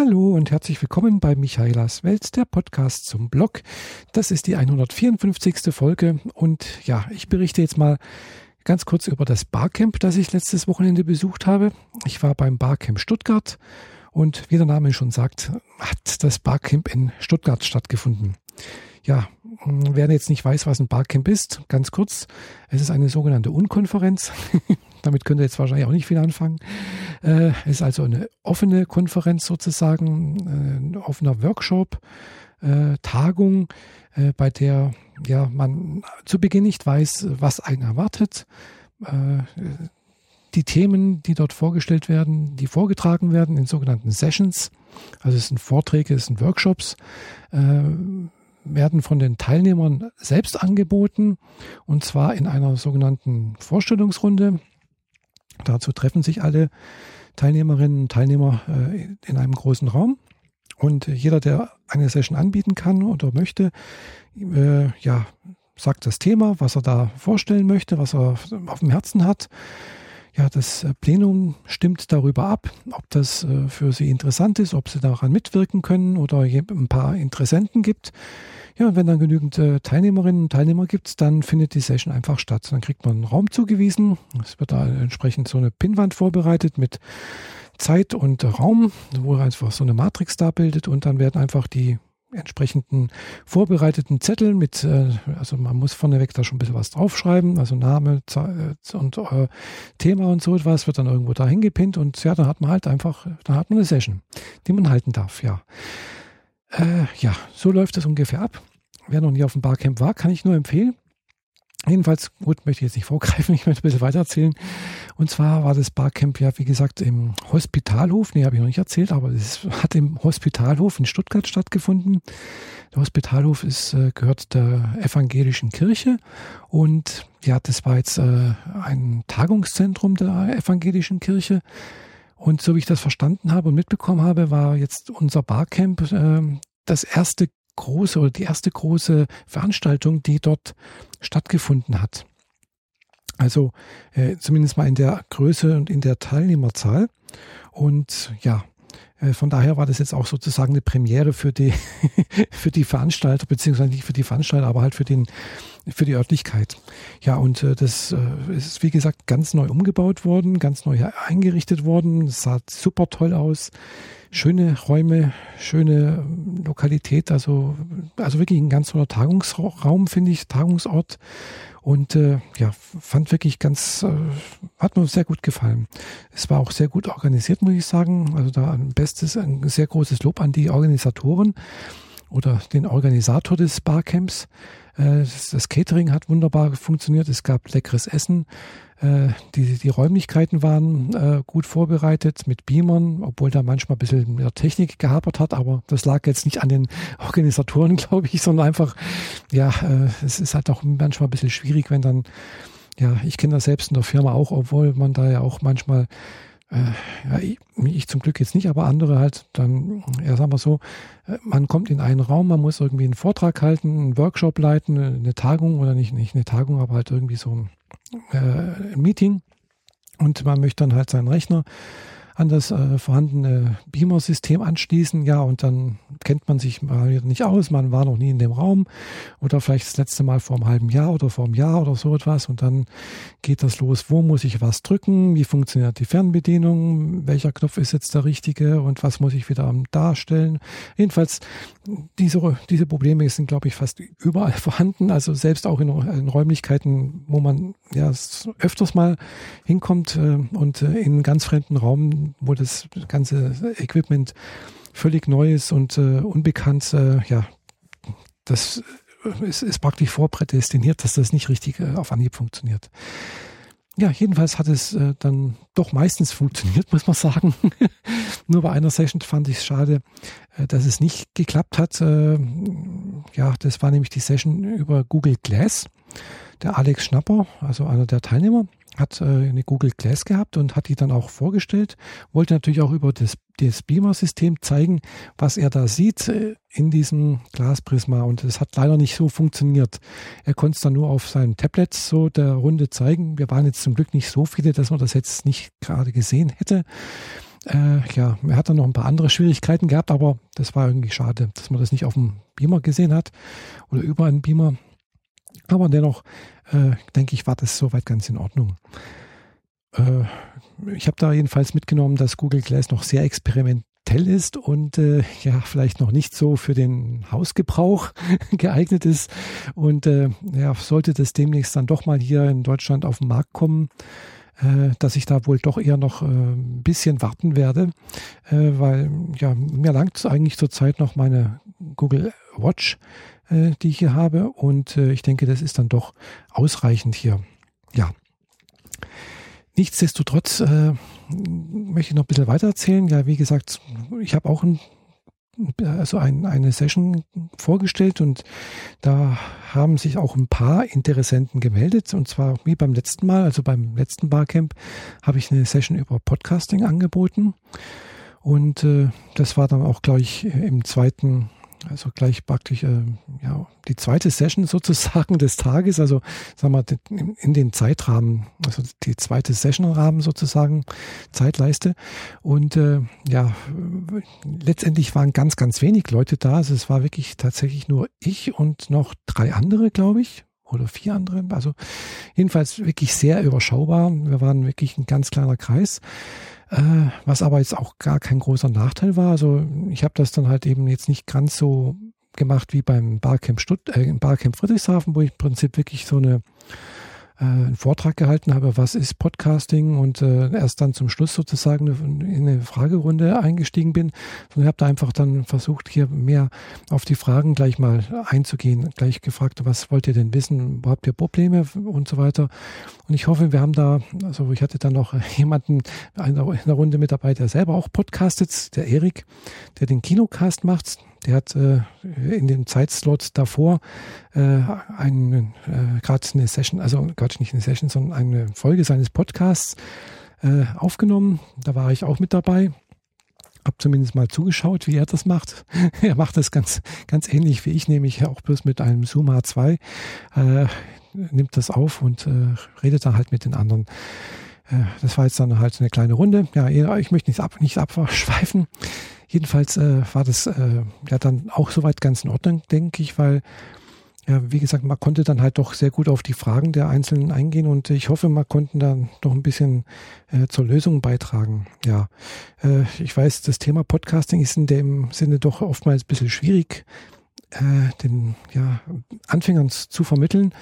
Hallo und herzlich willkommen bei Michaelas Welt, der Podcast zum Blog. Das ist die 154. Folge und ja, ich berichte jetzt mal ganz kurz über das Barcamp, das ich letztes Wochenende besucht habe. Ich war beim Barcamp Stuttgart und wie der Name schon sagt, hat das Barcamp in Stuttgart stattgefunden. Ja, wer jetzt nicht weiß, was ein Barcamp ist, ganz kurz, es ist eine sogenannte Unkonferenz. Damit könnt ihr jetzt wahrscheinlich auch nicht viel anfangen. Äh, ist also eine offene Konferenz sozusagen, äh, ein offener Workshop, äh, Tagung, bei der ja man zu Beginn nicht weiß, was einen erwartet. Die Themen, die dort vorgestellt werden, die vorgetragen werden in sogenannten Sessions, also es sind Vorträge, es sind Workshops, werden von den Teilnehmern selbst angeboten und zwar in einer sogenannten Vorstellungsrunde. Dazu treffen sich alle Teilnehmerinnen und Teilnehmer äh, in einem großen Raum. Und jeder, der eine Session anbieten kann oder möchte, äh, ja, sagt das Thema, was er da vorstellen möchte, was er auf dem Herzen hat. Ja, das Plenum stimmt darüber ab, ob das äh, für Sie interessant ist, ob Sie daran mitwirken können oder ein paar Interessenten gibt. Ja, und wenn dann genügend äh, Teilnehmerinnen und Teilnehmer gibt, dann findet die Session einfach statt. Dann kriegt man einen Raum zugewiesen. Es wird da entsprechend so eine Pinnwand vorbereitet mit Zeit und Raum, wo einfach so eine Matrix da bildet und dann werden einfach die entsprechenden vorbereiteten Zettel mit, äh, also man muss vorneweg da schon ein bisschen was draufschreiben, also Name äh, und äh, Thema und so etwas wird dann irgendwo da hingepinnt und ja, dann hat man halt einfach, dann hat man eine Session, die man halten darf, ja. Äh, ja, so läuft das ungefähr ab. Wer noch nie auf dem Barcamp war, kann ich nur empfehlen. Jedenfalls, gut, möchte ich jetzt nicht vorgreifen, ich möchte ein bisschen weiter erzählen. Und zwar war das Barcamp ja, wie gesagt, im Hospitalhof. Nee, habe ich noch nicht erzählt, aber es hat im Hospitalhof in Stuttgart stattgefunden. Der Hospitalhof ist, äh, gehört der evangelischen Kirche. Und ja, das war jetzt äh, ein Tagungszentrum der evangelischen Kirche. Und so wie ich das verstanden habe und mitbekommen habe, war jetzt unser Barcamp äh, das erste große oder die erste große Veranstaltung, die dort stattgefunden hat. Also äh, zumindest mal in der Größe und in der Teilnehmerzahl. Und ja, von daher war das jetzt auch sozusagen eine Premiere für die, für die Veranstalter, beziehungsweise nicht für die Veranstalter, aber halt für den, für die Örtlichkeit. Ja, und äh, das äh, ist, wie gesagt, ganz neu umgebaut worden, ganz neu eingerichtet worden. Es sah super toll aus. Schöne Räume, schöne Lokalität, also, also wirklich ein ganz toller Tagungsraum, finde ich, Tagungsort. Und äh, ja, fand wirklich ganz, äh, hat mir sehr gut gefallen. Es war auch sehr gut organisiert, muss ich sagen. Also da ein bestes, ein sehr großes Lob an die Organisatoren oder den Organisator des Barcamps. Äh, das Catering hat wunderbar funktioniert. Es gab leckeres Essen. Äh, die, die Räumlichkeiten waren äh, gut vorbereitet mit Beamern, obwohl da manchmal ein bisschen der Technik gehapert hat, aber das lag jetzt nicht an den Organisatoren, glaube ich, sondern einfach, ja, es ist halt auch manchmal ein bisschen schwierig, wenn dann, ja, ich kenne das selbst in der Firma auch, obwohl man da ja auch manchmal äh, ja, ich, ich, zum Glück jetzt nicht, aber andere halt dann, ja, sagen wir so, äh, man kommt in einen Raum, man muss irgendwie einen Vortrag halten, einen Workshop leiten, eine Tagung oder nicht, nicht eine Tagung, aber halt irgendwie so ein, äh, ein Meeting. Und man möchte dann halt seinen Rechner an das äh, vorhandene Beamer-System anschließen. Ja, und dann kennt man sich mal nicht aus, man war noch nie in dem Raum oder vielleicht das letzte Mal vor einem halben Jahr oder vor einem Jahr oder so etwas. Und dann geht das los, wo muss ich was drücken, wie funktioniert die Fernbedienung, welcher Knopf ist jetzt der richtige? Und was muss ich wieder darstellen. Jedenfalls, diese, diese Probleme sind, glaube ich, fast überall vorhanden, also selbst auch in, in Räumlichkeiten, wo man ja öfters mal hinkommt äh, und äh, in einen ganz fremden Raum wo das ganze Equipment völlig neu ist und äh, unbekannt, äh, ja, das ist, ist, praktisch vorprädestiniert, dass das nicht richtig äh, auf Anhieb funktioniert. Ja, jedenfalls hat es äh, dann doch meistens funktioniert, muss man sagen. Nur bei einer Session fand ich es schade, äh, dass es nicht geklappt hat. Äh, ja, das war nämlich die Session über Google Glass. Der Alex Schnapper, also einer der Teilnehmer, hat äh, eine Google Glass gehabt und hat die dann auch vorgestellt, wollte natürlich auch über das, das Beamer-System zeigen, was er da sieht äh, in diesem Glasprisma und es hat leider nicht so funktioniert. Er konnte es dann nur auf seinem Tablet so der Runde zeigen. Wir waren jetzt zum Glück nicht so viele, dass man das jetzt nicht gerade gesehen hätte. Äh, ja, er hat dann noch ein paar andere Schwierigkeiten gehabt, aber das war irgendwie schade, dass man das nicht auf dem Beamer gesehen hat oder über einen Beamer. Aber dennoch, äh, denke ich, war das soweit ganz in Ordnung. Äh, ich habe da jedenfalls mitgenommen, dass Google Glass noch sehr experimentell ist und äh, ja, vielleicht noch nicht so für den Hausgebrauch geeignet ist. Und äh, ja, sollte das demnächst dann doch mal hier in Deutschland auf den Markt kommen, äh, dass ich da wohl doch eher noch äh, ein bisschen warten werde, weil ja, mir langt eigentlich zurzeit noch meine Google Watch, äh, die ich hier habe und äh, ich denke, das ist dann doch ausreichend hier. Ja. Nichtsdestotrotz äh, möchte ich noch ein bisschen weiter erzählen. Ja, wie gesagt, ich habe auch ein also ein, eine Session vorgestellt und da haben sich auch ein paar Interessenten gemeldet und zwar wie beim letzten Mal, also beim letzten Barcamp habe ich eine Session über Podcasting angeboten und äh, das war dann auch gleich im zweiten also gleich praktisch äh, ja, die zweite Session sozusagen des Tages, also sagen wir in den Zeitrahmen, also die zweite Session-Rahmen sozusagen, Zeitleiste. Und äh, ja, letztendlich waren ganz, ganz wenig Leute da. Also es war wirklich tatsächlich nur ich und noch drei andere, glaube ich, oder vier andere. Also jedenfalls wirklich sehr überschaubar. Wir waren wirklich ein ganz kleiner Kreis. Äh, was aber jetzt auch gar kein großer Nachteil war. Also ich habe das dann halt eben jetzt nicht ganz so gemacht wie beim Barcamp Stutt äh, Barcamp Friedrichshafen, wo ich im Prinzip wirklich so eine äh, einen Vortrag gehalten habe, was ist Podcasting und äh, erst dann zum Schluss sozusagen in eine Fragerunde eingestiegen bin, sondern habe da einfach dann versucht, hier mehr auf die Fragen gleich mal einzugehen, gleich gefragt, was wollt ihr denn wissen, wo habt ihr Probleme und so weiter. Und ich hoffe, wir haben da, also ich hatte dann noch jemanden in der Runde mit dabei, der selber auch podcastet, der Erik, der den Kinocast macht. Der hat äh, in dem Zeitslot davor äh, einen, äh, gerade eine Session, also Quatsch, nicht eine Session, sondern eine Folge seines Podcasts äh, aufgenommen. Da war ich auch mit dabei. Hab zumindest mal zugeschaut, wie er das macht. er macht das ganz, ganz ähnlich wie ich, nämlich auch bloß mit einem Zoom H2. Äh, nimmt das auf und äh, redet da halt mit den anderen. Äh, das war jetzt dann halt eine kleine Runde. Ja, ich möchte nicht, ab, nicht abschweifen. Jedenfalls äh, war das äh, ja dann auch soweit ganz in Ordnung, denke ich, weil ja, wie gesagt, man konnte dann halt doch sehr gut auf die Fragen der Einzelnen eingehen und ich hoffe, man konnten dann doch ein bisschen äh, zur Lösung beitragen. Ja, äh, ich weiß, das Thema Podcasting ist in dem Sinne doch oftmals ein bisschen schwierig äh, den ja, Anfängern zu vermitteln,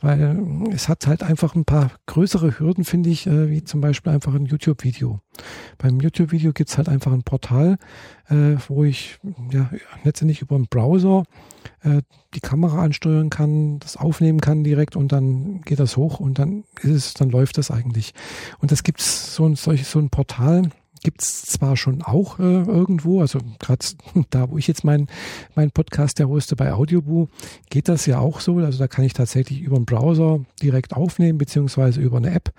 weil es hat halt einfach ein paar größere Hürden, finde ich, äh, wie zum Beispiel einfach ein YouTube-Video. Beim YouTube-Video gibt's halt einfach ein Portal, äh, wo ich ja letztendlich über einen Browser äh, die Kamera ansteuern kann, das aufnehmen kann direkt und dann geht das hoch und dann ist es, dann läuft das eigentlich. Und das gibt's so ein so ein Portal gibt es zwar schon auch äh, irgendwo, also gerade da, wo ich jetzt meinen mein Podcast ja hoste bei Audioboo, geht das ja auch so. Also da kann ich tatsächlich über einen Browser direkt aufnehmen, beziehungsweise über eine App.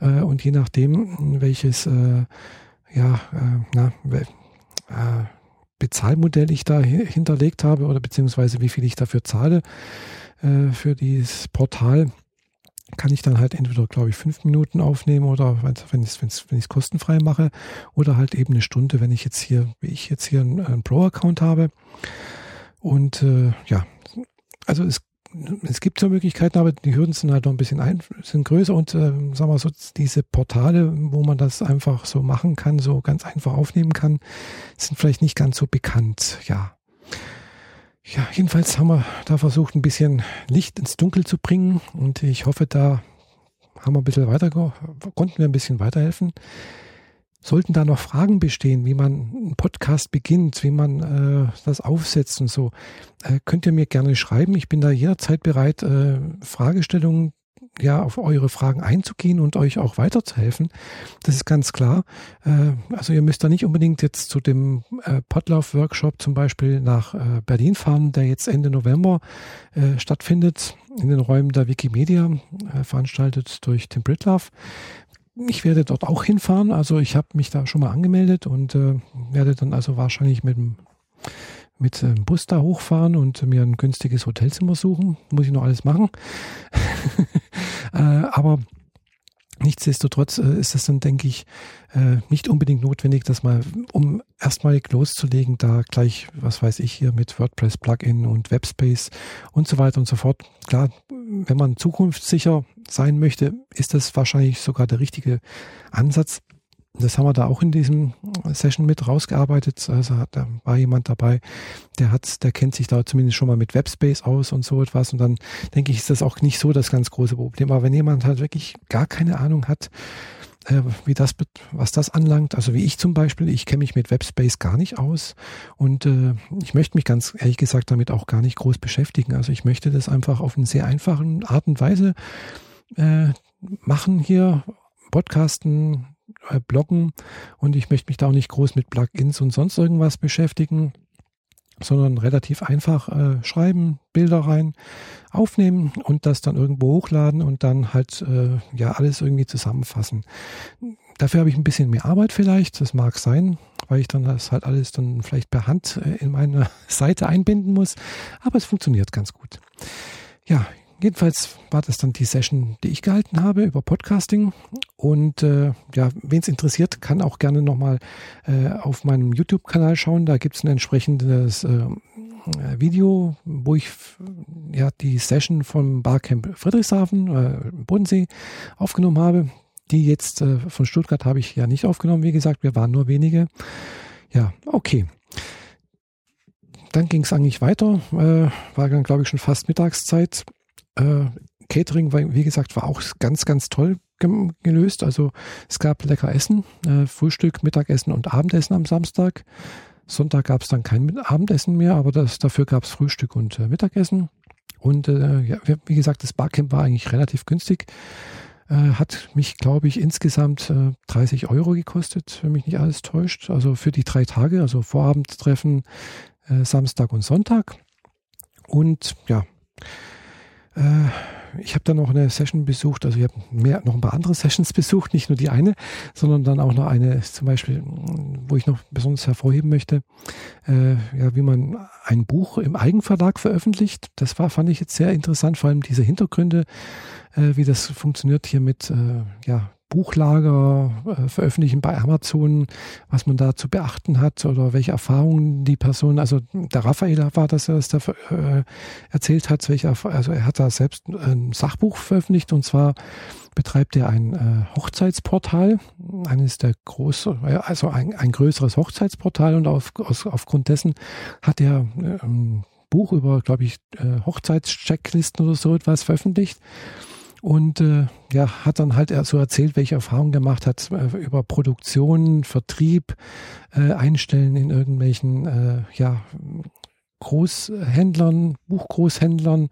Äh, und je nachdem, welches äh, ja, äh, na, äh, Bezahlmodell ich da hinterlegt habe oder beziehungsweise wie viel ich dafür zahle äh, für dieses Portal, kann ich dann halt entweder, glaube ich, fünf Minuten aufnehmen oder wenn ich es wenn ich's kostenfrei mache oder halt eben eine Stunde, wenn ich jetzt hier, wie ich jetzt hier einen, einen Pro-Account habe. Und äh, ja, also es, es gibt so Möglichkeiten, aber die Hürden sind halt noch ein bisschen ein, sind größer und äh, sagen wir so, diese Portale, wo man das einfach so machen kann, so ganz einfach aufnehmen kann, sind vielleicht nicht ganz so bekannt, ja. Ja, jedenfalls haben wir da versucht, ein bisschen Licht ins Dunkel zu bringen und ich hoffe, da haben wir ein bisschen weiter, konnten wir ein bisschen weiterhelfen. Sollten da noch Fragen bestehen, wie man einen Podcast beginnt, wie man äh, das aufsetzt und so, äh, könnt ihr mir gerne schreiben. Ich bin da jederzeit bereit, äh, Fragestellungen ja auf eure Fragen einzugehen und euch auch weiterzuhelfen. Das ist ganz klar. Äh, also ihr müsst da nicht unbedingt jetzt zu dem äh, Potlauf-Workshop zum Beispiel nach äh, Berlin fahren, der jetzt Ende November stattfindet in den Räumen der Wikimedia, veranstaltet durch Tim Britlove. Ich werde dort auch hinfahren. Also ich habe mich da schon mal angemeldet und werde dann also wahrscheinlich mit dem mit dem Bus da hochfahren und mir ein günstiges Hotelzimmer suchen. Muss ich noch alles machen. äh, aber Nichtsdestotrotz äh, ist es dann, denke ich, äh, nicht unbedingt notwendig, dass man, um erstmalig loszulegen, da gleich, was weiß ich hier mit WordPress Plugin und Webspace und so weiter und so fort. Klar, wenn man zukunftssicher sein möchte, ist das wahrscheinlich sogar der richtige Ansatz. Das haben wir da auch in diesem Session mit rausgearbeitet. Also da war jemand dabei, der hat, der kennt sich da zumindest schon mal mit Webspace aus und so etwas. Und dann denke ich, ist das auch nicht so das ganz große Problem. Aber wenn jemand halt wirklich gar keine Ahnung hat, äh, wie das, was das anlangt, also wie ich zum Beispiel, ich kenne mich mit Webspace gar nicht aus und äh, ich möchte mich ganz ehrlich gesagt damit auch gar nicht groß beschäftigen. Also ich möchte das einfach auf eine sehr einfache Art und Weise äh, machen hier, podcasten, äh, bloggen und ich möchte mich da auch nicht groß mit Plugins und sonst irgendwas beschäftigen, sondern relativ einfach äh, schreiben, Bilder rein, aufnehmen und das dann irgendwo hochladen und dann halt äh, ja alles irgendwie zusammenfassen. Dafür habe ich ein bisschen mehr Arbeit vielleicht, das mag sein, weil ich dann das halt alles dann vielleicht per Hand äh, in meine Seite einbinden muss, aber es funktioniert ganz gut. Ja, Jedenfalls war das dann die Session, die ich gehalten habe über Podcasting. Und äh, ja, wen es interessiert, kann auch gerne nochmal äh, auf meinem YouTube-Kanal schauen. Da gibt es ein entsprechendes äh, Video, wo ich ja die Session vom Barcamp Friedrichshafen, äh, Bodensee, aufgenommen habe. Die jetzt äh, von Stuttgart habe ich ja nicht aufgenommen, wie gesagt, wir waren nur wenige. Ja, okay dann ging es eigentlich weiter. Äh, war dann, glaube ich, schon fast Mittagszeit. Äh, Catering, war, wie gesagt, war auch ganz, ganz toll gelöst. Also es gab lecker Essen, äh, Frühstück, Mittagessen und Abendessen am Samstag. Sonntag gab es dann kein Abendessen mehr, aber das, dafür gab es Frühstück und äh, Mittagessen. Und äh, ja, wie gesagt, das Barcamp war eigentlich relativ günstig. Äh, hat mich, glaube ich, insgesamt 30 äh, Euro gekostet, wenn mich nicht alles täuscht. Also für die drei Tage, also Vorabendtreffen, Samstag und Sonntag. Und ja, ich habe dann noch eine Session besucht, also ich habe mehr, noch ein paar andere Sessions besucht, nicht nur die eine, sondern dann auch noch eine, zum Beispiel, wo ich noch besonders hervorheben möchte, äh, ja, wie man ein Buch im Eigenverlag veröffentlicht. Das war, fand ich jetzt sehr interessant, vor allem diese Hintergründe, äh, wie das funktioniert hier mit, äh, ja, Buchlager äh, veröffentlichen bei Amazon, was man da zu beachten hat oder welche Erfahrungen die Person, also der Raphael war das, was da äh, erzählt hat, welche, also er hat da selbst ein Sachbuch veröffentlicht und zwar betreibt er ein äh, Hochzeitsportal, eines der großen, also ein, ein größeres Hochzeitsportal und auf, aus, aufgrund dessen hat er äh, ein Buch über, glaube ich, äh, Hochzeitschecklisten oder so etwas veröffentlicht und äh, ja, hat dann halt so erzählt, welche Erfahrungen gemacht hat äh, über Produktion, Vertrieb, äh, Einstellen in irgendwelchen äh, ja, Großhändlern, Buchgroßhändlern,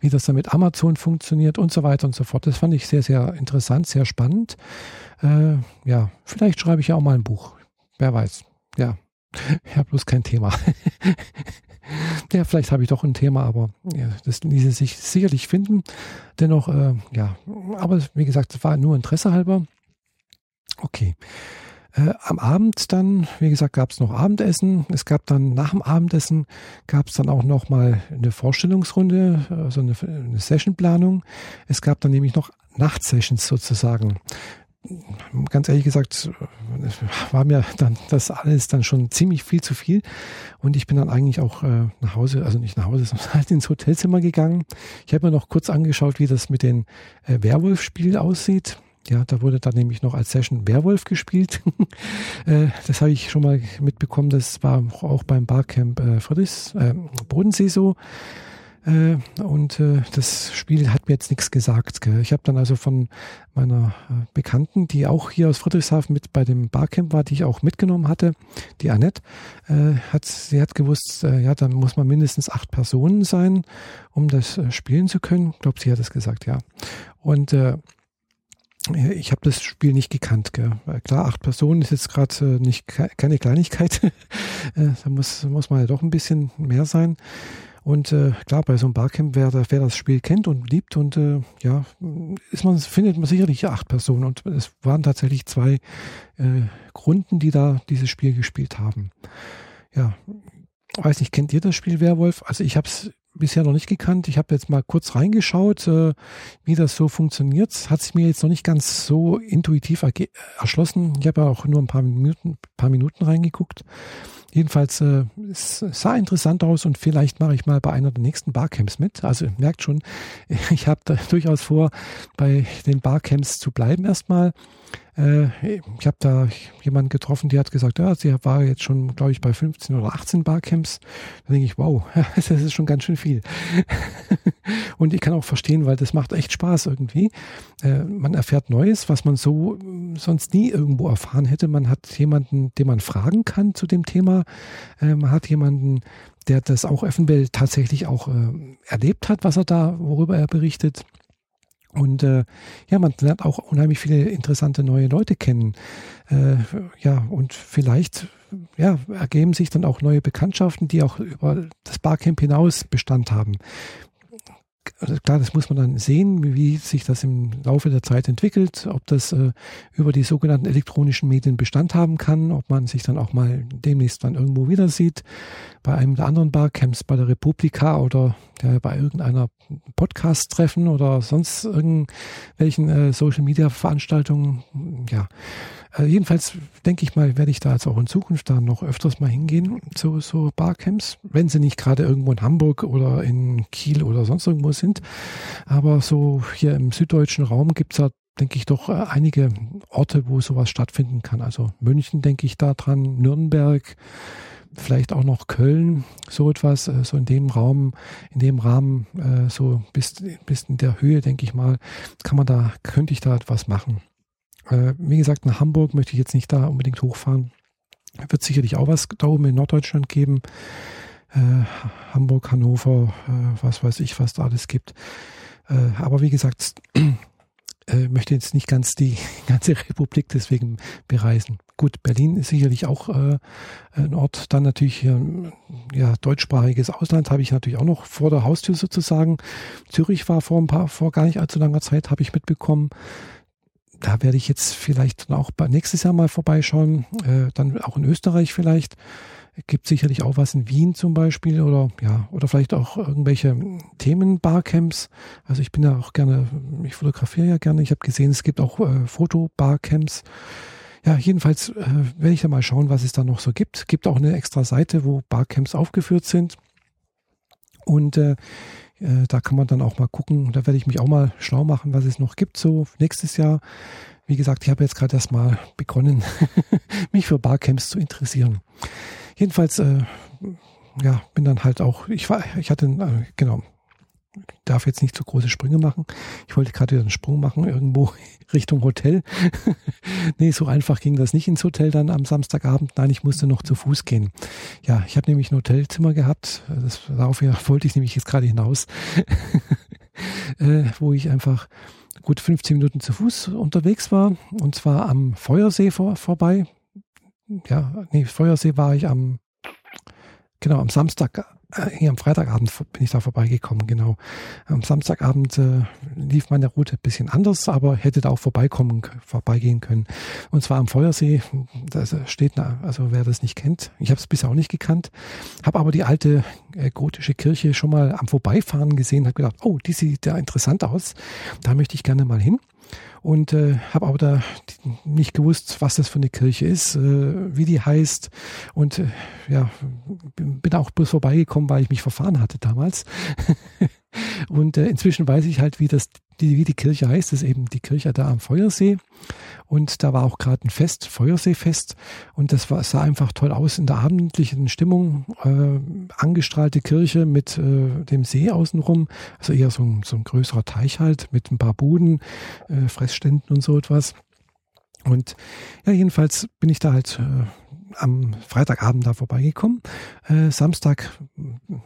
wie das dann mit Amazon funktioniert und so weiter und so fort. Das fand ich sehr, sehr interessant, sehr spannend. Äh, ja, vielleicht schreibe ich ja auch mal ein Buch. Wer weiß. Ja, habe bloß kein Thema. ja, vielleicht habe ich doch ein Thema, aber ja, das ließe sich sicherlich finden. Dennoch, äh, ja, aber wie gesagt, es war nur Interesse halber. Okay. Äh, am Abend dann, wie gesagt, gab es noch Abendessen. Es gab dann nach dem Abendessen gab es dann auch noch mal eine Vorstellungsrunde, also eine, eine Sessionplanung. Es gab dann nämlich noch Nachtsessions sozusagen ganz ehrlich gesagt, war mir dann das alles dann schon ziemlich viel zu viel. Und ich bin dann eigentlich auch äh, nach Hause, also nicht nach Hause, sondern halt ins Hotelzimmer gegangen. Ich habe mir noch kurz angeschaut, wie das mit dem äh, Werwolf-Spiel aussieht. Ja, da wurde dann nämlich noch als Session Werwolf gespielt. äh, das habe ich schon mal mitbekommen. Das war auch beim Barcamp äh, Friedrichs, äh, Bodensee so. Äh, und äh, das Spiel hat mir jetzt nichts gesagt. Ich habe dann also von meiner äh, Bekannten, die auch hier aus Friedrichshafen mit bei dem Barcamp war, die ich auch mitgenommen hatte, die Annette, hat, sie hat gewusst, ja, da muss man mindestens acht Personen sein, um das spielen zu können. Ich glaube, sie hat es gesagt, ja. Und ich habe das Spiel nicht gekannt. Gell. Klar, acht Personen ist jetzt gerade nicht keine Kleinigkeit. da muss, muss man ja doch ein bisschen mehr sein. Und äh, klar, bei so einem Barcamp, wer, wer das Spiel kennt und liebt und äh, ja, ist man, findet man sicherlich acht Personen. Und es waren tatsächlich zwei äh, Grunden, die da dieses Spiel gespielt haben. Ja, weiß nicht, kennt ihr das Spiel Werwolf? Also ich habe es bisher noch nicht gekannt. Ich habe jetzt mal kurz reingeschaut, äh, wie das so funktioniert. Hat sich mir jetzt noch nicht ganz so intuitiv erschlossen. Ich habe ja auch nur ein paar Minuten, paar Minuten reingeguckt. Jedenfalls äh, es sah interessant aus und vielleicht mache ich mal bei einer der nächsten Barcamps mit. Also merkt schon, ich habe durchaus vor, bei den Barcamps zu bleiben erstmal. Äh, ich habe da jemanden getroffen, der hat gesagt, ja, sie war jetzt schon, glaube ich, bei 15 oder 18 Barcamps. Da denke ich, wow, das ist schon ganz schön viel. Und ich kann auch verstehen, weil das macht echt Spaß irgendwie. Äh, man erfährt Neues, was man so sonst nie irgendwo erfahren hätte. Man hat jemanden, den man fragen kann zu dem Thema. Äh, man hat jemanden, der das auch eventuell tatsächlich auch erlebt hat, was er da, worüber er berichtet. Und äh, ja, man lernt auch unheimlich viele interessante neue Leute kennen. Äh, ja, und vielleicht ja, ergeben sich dann auch neue Bekanntschaften, die auch über das Barcamp hinaus Bestand haben. Also klar, das muss man dann sehen, wie sich das im Laufe der Zeit entwickelt, ob das äh, über die sogenannten elektronischen Medien Bestand haben kann, ob man sich dann auch mal demnächst dann irgendwo wieder sieht, bei einem der anderen Barcamps, bei der Republika oder der, bei irgendeiner Podcast-Treffen oder sonst irgendwelchen äh, Social-Media-Veranstaltungen. Ja, äh, jedenfalls denke ich mal, werde ich da jetzt auch in Zukunft da noch öfters mal hingehen zu so Barcamps, wenn sie nicht gerade irgendwo in Hamburg oder in Kiel oder sonst irgendwo sind. Aber so hier im süddeutschen Raum gibt es ja denke ich, doch äh, einige Orte, wo sowas stattfinden kann. Also München denke ich da dran, Nürnberg, vielleicht auch noch Köln, so etwas, äh, so in dem Raum, in dem Rahmen, äh, so bis, bis in der Höhe, denke ich mal, kann man da, könnte ich da etwas machen. Äh, wie gesagt, nach Hamburg möchte ich jetzt nicht da unbedingt hochfahren. Wird sicherlich auch was da oben in Norddeutschland geben. Hamburg, Hannover, was weiß ich, was da alles gibt. aber wie gesagt, äh, möchte jetzt nicht ganz die ganze Republik deswegen bereisen. Gut, Berlin ist sicherlich auch äh, ein Ort, dann natürlich äh, ja, deutschsprachiges Ausland habe ich natürlich auch noch vor der Haustür sozusagen. Zürich war vor ein paar, vor gar nicht allzu langer Zeit, habe ich mitbekommen. Da werde ich jetzt vielleicht auch nächstes Jahr mal vorbeischauen, äh, dann auch in Österreich vielleicht gibt sicherlich auch was in Wien zum Beispiel oder ja, oder vielleicht auch irgendwelche Themen-Barcamps. Also ich bin ja auch gerne, ich fotografiere ja gerne. Ich habe gesehen, es gibt auch äh, Foto-Barcamps. Ja, jedenfalls äh, werde ich da mal schauen, was es da noch so gibt. Es gibt auch eine extra Seite, wo Barcamps aufgeführt sind. Und äh, äh, da kann man dann auch mal gucken. Da werde ich mich auch mal schlau machen, was es noch gibt so nächstes Jahr. Wie gesagt, ich habe jetzt gerade erst mal begonnen, mich für Barcamps zu interessieren. Jedenfalls, äh, ja, bin dann halt auch, ich war, ich hatte, äh, genau, darf jetzt nicht zu große Sprünge machen. Ich wollte gerade wieder einen Sprung machen, irgendwo Richtung Hotel. nee, so einfach ging das nicht ins Hotel dann am Samstagabend. Nein, ich musste noch zu Fuß gehen. Ja, ich habe nämlich ein Hotelzimmer gehabt. Das, darauf wollte ich nämlich jetzt gerade hinaus. äh, wo ich einfach gut 15 Minuten zu Fuß unterwegs war. Und zwar am Feuersee vor, vorbei ja, nee, Feuersee war ich am, genau, am Samstag, äh, am Freitagabend bin ich da vorbeigekommen, genau. Am Samstagabend äh, lief meine Route ein bisschen anders, aber hätte da auch vorbeikommen, vorbeigehen können. Und zwar am Feuersee, das steht, also wer das nicht kennt, ich habe es bisher auch nicht gekannt, habe aber die alte äh, gotische Kirche schon mal am Vorbeifahren gesehen, habe gedacht, oh, die sieht ja interessant aus, da möchte ich gerne mal hin und äh, habe aber da nicht gewusst, was das für eine Kirche ist, äh, wie die heißt und äh, ja, bin auch bloß vorbeigekommen, weil ich mich verfahren hatte damals. und äh, inzwischen weiß ich halt, wie das die, wie die Kirche heißt, ist eben die Kirche da am Feuersee. Und da war auch gerade ein Fest, Feuerseefest. Und das war, sah einfach toll aus in der abendlichen Stimmung. Äh, angestrahlte Kirche mit äh, dem See außenrum. Also eher so ein, so ein größerer Teich halt mit ein paar Buden, äh, Fressständen und so etwas. Und ja, jedenfalls bin ich da halt äh, am Freitagabend da vorbeigekommen. Äh, Samstag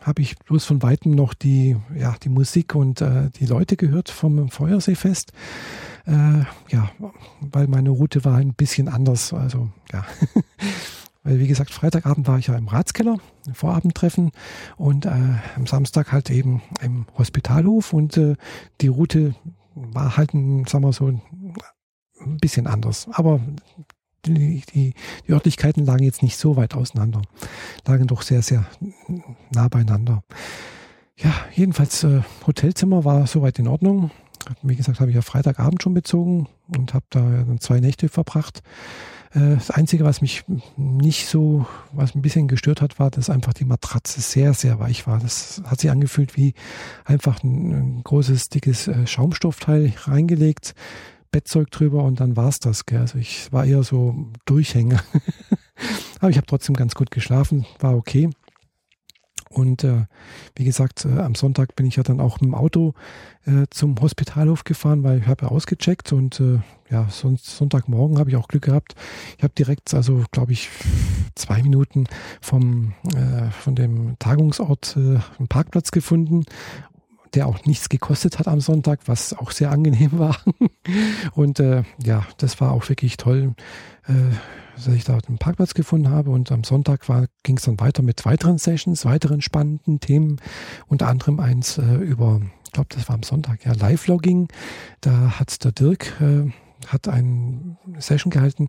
habe ich bloß von weitem noch die, ja, die Musik und äh, die Leute gehört vom Feuerseefest. Äh, ja, weil meine Route war ein bisschen anders. Also ja. Weil, wie gesagt, Freitagabend war ich ja im Ratskeller, im Vorabendtreffen und äh, am Samstag halt eben im Hospitalhof und äh, die Route war halt, sagen wir so, ein bisschen anders. Aber die, die, die Örtlichkeiten lagen jetzt nicht so weit auseinander, lagen doch sehr, sehr nah beieinander. Ja, jedenfalls äh, Hotelzimmer war soweit in Ordnung. Wie gesagt, habe ich ja Freitagabend schon bezogen und habe da dann zwei Nächte verbracht. Äh, das Einzige, was mich nicht so, was ein bisschen gestört hat, war, dass einfach die Matratze sehr, sehr weich war. Das hat sich angefühlt wie einfach ein, ein großes, dickes äh, Schaumstoffteil reingelegt, Bettzeug drüber und dann war's das. Gell? Also ich war eher so Durchhänger. Aber ich habe trotzdem ganz gut geschlafen, war okay. Und äh, wie gesagt, äh, am Sonntag bin ich ja dann auch mit dem Auto äh, zum Hospitalhof gefahren, weil ich habe ja ausgecheckt und äh, ja, sonst Sonntagmorgen habe ich auch Glück gehabt. Ich habe direkt, also glaube ich, zwei Minuten vom äh, von dem Tagungsort äh, einen Parkplatz gefunden der auch nichts gekostet hat am Sonntag, was auch sehr angenehm war. Und äh, ja, das war auch wirklich toll. Äh, dass ich da einen Parkplatz gefunden habe und am Sonntag ging es dann weiter mit weiteren Sessions, weiteren spannenden Themen, unter anderem eins äh, über, ich glaube, das war am Sonntag, ja, Live-Logging. Da hat der Dirk äh, hat eine Session gehalten,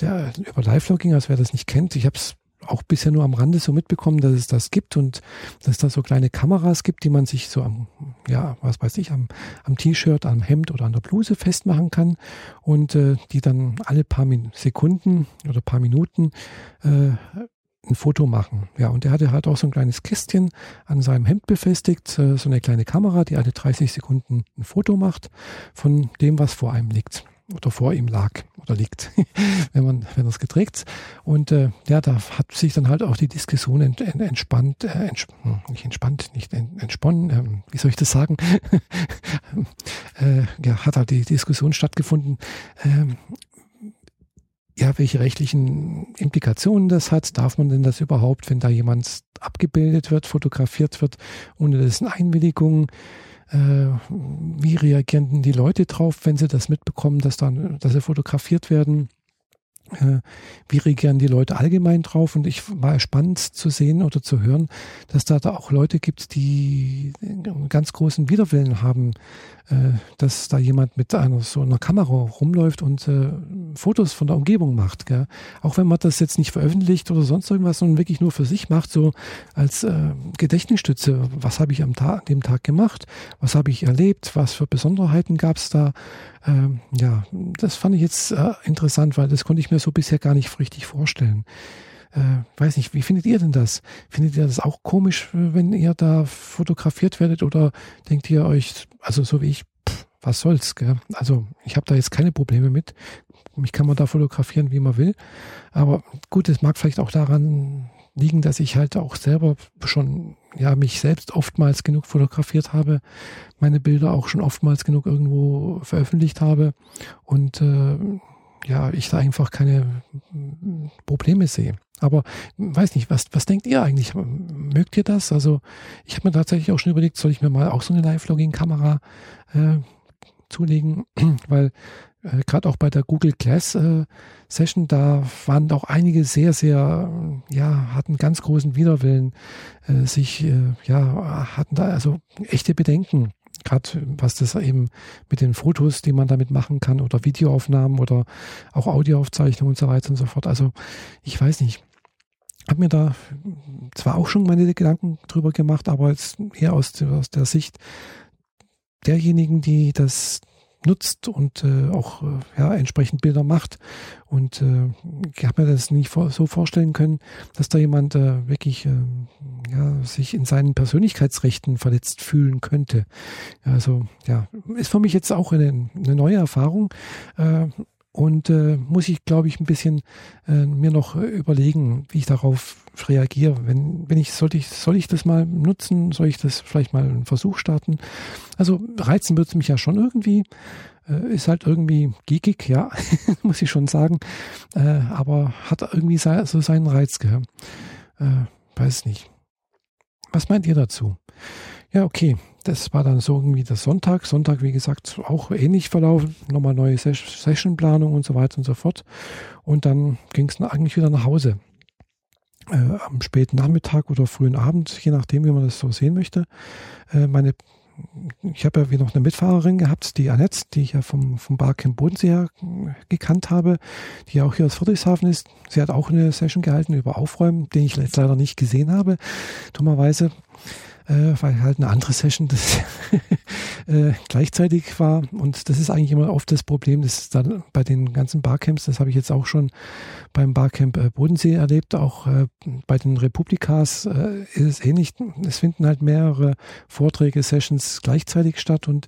der über Live-Logging, also wer das nicht kennt, ich habe es auch bisher nur am Rande so mitbekommen, dass es das gibt und dass da so kleine Kameras gibt, die man sich so am, ja, was weiß ich, am, am T-Shirt, am Hemd oder an der Bluse festmachen kann und äh, die dann alle paar Sekunden oder paar Minuten äh, ein Foto machen. Ja, und er hatte halt auch so ein kleines Kästchen an seinem Hemd befestigt, äh, so eine kleine Kamera, die alle 30 Sekunden ein Foto macht von dem, was vor einem liegt oder vor ihm lag oder liegt, wenn man wenn es geträgt. Und äh, ja, da hat sich dann halt auch die Diskussion ent, ent, entspannt, äh, ents, hm, nicht entspannt, nicht ent, entsponnen, äh, wie soll ich das sagen? äh, ja, hat halt die Diskussion stattgefunden. Äh, ja, welche rechtlichen Implikationen das hat. Darf man denn das überhaupt, wenn da jemand abgebildet wird, fotografiert wird, ohne dessen Einwilligung? Äh, wie reagieren die Leute drauf, wenn sie das mitbekommen, dass dann, dass sie fotografiert werden? Äh, wie reagieren die Leute allgemein drauf? Und ich war spannend zu sehen oder zu hören, dass da, da auch Leute gibt, die einen ganz großen Widerwillen haben, äh, dass da jemand mit einer so einer Kamera rumläuft und äh, Fotos von der Umgebung macht. Gell? Auch wenn man das jetzt nicht veröffentlicht oder sonst irgendwas, sondern wirklich nur für sich macht, so als äh, Gedächtnisstütze. Was habe ich am Tag, an dem Tag gemacht? Was habe ich erlebt? Was für Besonderheiten gab es da? Ähm, ja, das fand ich jetzt äh, interessant, weil das konnte ich mir so bisher gar nicht richtig vorstellen. Äh, weiß nicht, wie findet ihr denn das? Findet ihr das auch komisch, wenn ihr da fotografiert werdet oder denkt ihr euch, also so wie ich, pff, was soll's, gell? Also ich habe da jetzt keine Probleme mit. Mich kann man da fotografieren, wie man will. Aber gut, es mag vielleicht auch daran liegen, dass ich halt auch selber schon, ja, mich selbst oftmals genug fotografiert habe, meine Bilder auch schon oftmals genug irgendwo veröffentlicht habe und äh, ja, ich da einfach keine Probleme sehe. Aber weiß nicht, was, was denkt ihr eigentlich? Mögt ihr das? Also ich habe mir tatsächlich auch schon überlegt, soll ich mir mal auch so eine Live-Logging-Kamera äh, zulegen, weil äh, gerade auch bei der Google Glass äh, Session, da waren auch einige sehr, sehr, ja, hatten ganz großen Widerwillen, äh, sich, äh, ja, hatten da also echte Bedenken gerade was das eben mit den Fotos, die man damit machen kann oder Videoaufnahmen oder auch Audioaufzeichnungen und so weiter und so fort. Also ich weiß nicht. Habe mir da zwar auch schon meine Gedanken drüber gemacht, aber jetzt eher aus, aus der Sicht derjenigen, die das nutzt und äh, auch äh, ja, entsprechend Bilder macht. Und äh, ich habe mir das nicht vor, so vorstellen können, dass da jemand äh, wirklich äh, ja, sich in seinen Persönlichkeitsrechten verletzt fühlen könnte. Also ja, ist für mich jetzt auch eine, eine neue Erfahrung. Äh, und äh, muss ich, glaube ich, ein bisschen äh, mir noch überlegen, wie ich darauf reagiere. Wenn, wenn ich, sollte ich, soll ich das mal nutzen? Soll ich das vielleicht mal einen Versuch starten? Also reizen wird es mich ja schon irgendwie. Äh, ist halt irgendwie geekig, ja, muss ich schon sagen. Äh, aber hat irgendwie so seinen Reiz, gell? Äh, weiß nicht. Was meint ihr dazu? Ja, okay. Das war dann so irgendwie der Sonntag. Sonntag, wie gesagt, auch ähnlich verlaufen. Nochmal neue Sessionplanung und so weiter und so fort. Und dann ging es eigentlich wieder nach Hause. Äh, am späten Nachmittag oder frühen Abend, je nachdem, wie man das so sehen möchte. Äh, meine, ich habe ja wie noch eine Mitfahrerin gehabt, die Annette, die ich ja vom, vom Barcamp Bodensee her gekannt habe, die ja auch hier aus Friedrichshafen ist. Sie hat auch eine Session gehalten über Aufräumen, den ich jetzt leider nicht gesehen habe, dummerweise. Äh, weil halt eine andere Session das äh, gleichzeitig war. Und das ist eigentlich immer oft das Problem, das ist dann bei den ganzen Barcamps, das habe ich jetzt auch schon beim Barcamp äh, Bodensee erlebt, auch äh, bei den Republikas äh, ist es ähnlich. Es finden halt mehrere Vorträge, Sessions gleichzeitig statt und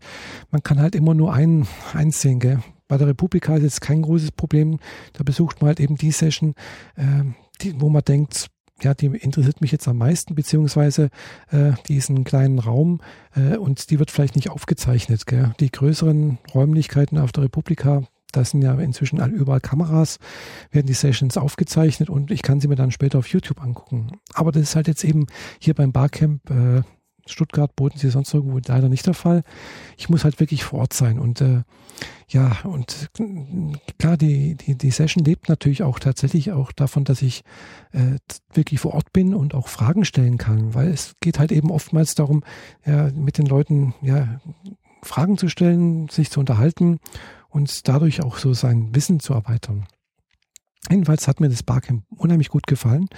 man kann halt immer nur einen einsehen. Gell? Bei der Republika ist jetzt kein großes Problem. Da besucht man halt eben die Session, äh, die, wo man denkt, ja, die interessiert mich jetzt am meisten, beziehungsweise äh, diesen kleinen Raum äh, und die wird vielleicht nicht aufgezeichnet. Gell? Die größeren Räumlichkeiten auf der Republika, da sind ja inzwischen überall Kameras, werden die Sessions aufgezeichnet und ich kann sie mir dann später auf YouTube angucken. Aber das ist halt jetzt eben hier beim Barcamp äh, Stuttgart, Bodensee, sonst irgendwo leider nicht der Fall. Ich muss halt wirklich vor Ort sein und äh, ja, und klar, die, die, die Session lebt natürlich auch tatsächlich auch davon, dass ich äh, wirklich vor Ort bin und auch Fragen stellen kann, weil es geht halt eben oftmals darum, ja, mit den Leuten ja, Fragen zu stellen, sich zu unterhalten und dadurch auch so sein Wissen zu erweitern. Jedenfalls hat mir das Barcamp unheimlich gut gefallen.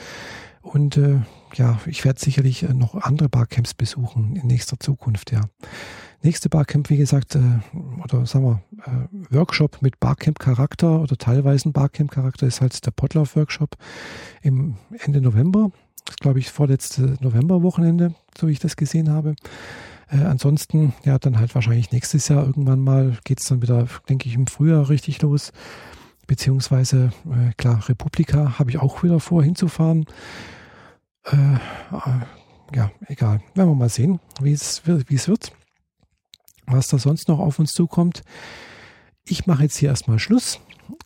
Und äh, ja, ich werde sicherlich äh, noch andere Barcamps besuchen in nächster Zukunft, ja. Nächste Barcamp, wie gesagt, äh, oder sagen wir, äh, Workshop mit Barcamp-Charakter oder teilweise Barcamp-Charakter ist halt der Potlauf-Workshop im Ende November. Das glaube ich vorletzte Novemberwochenende, so wie ich das gesehen habe. Äh, ansonsten, ja, dann halt wahrscheinlich nächstes Jahr irgendwann mal geht es dann wieder, denke ich, im Frühjahr richtig los. Beziehungsweise, äh, klar, Republika habe ich auch wieder vor hinzufahren. Äh, äh, ja, egal. Werden wir mal sehen, wie es, wird. Was da sonst noch auf uns zukommt. Ich mache jetzt hier erstmal Schluss.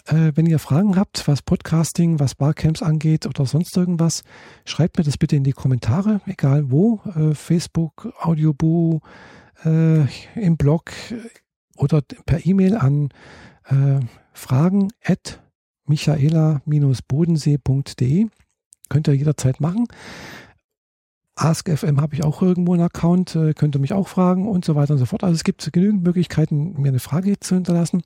Äh, wenn ihr Fragen habt, was Podcasting, was Barcamps angeht oder sonst irgendwas, schreibt mir das bitte in die Kommentare, egal wo. Äh, Facebook, Audioboo, äh, im Blog oder per E-Mail an äh, fragen at michaela-bodensee.de. Könnt ihr jederzeit machen. AskFM habe ich auch irgendwo einen Account, äh, könnt ihr mich auch fragen und so weiter und so fort. Also es gibt genügend Möglichkeiten, mir eine Frage zu hinterlassen.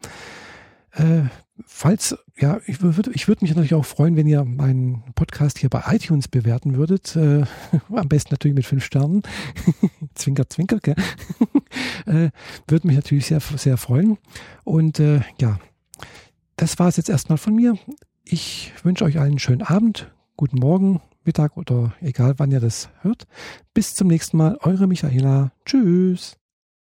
Äh, falls, ja, ich würde ich würd mich natürlich auch freuen, wenn ihr meinen Podcast hier bei iTunes bewerten würdet. Äh, am besten natürlich mit fünf Sternen. zwinker, zwinker, gell? äh, würde mich natürlich sehr, sehr freuen. Und äh, ja, das war es jetzt erstmal von mir. Ich wünsche euch einen schönen Abend, guten Morgen, Mittag oder egal wann ihr das hört. Bis zum nächsten Mal, eure Michaela. Tschüss.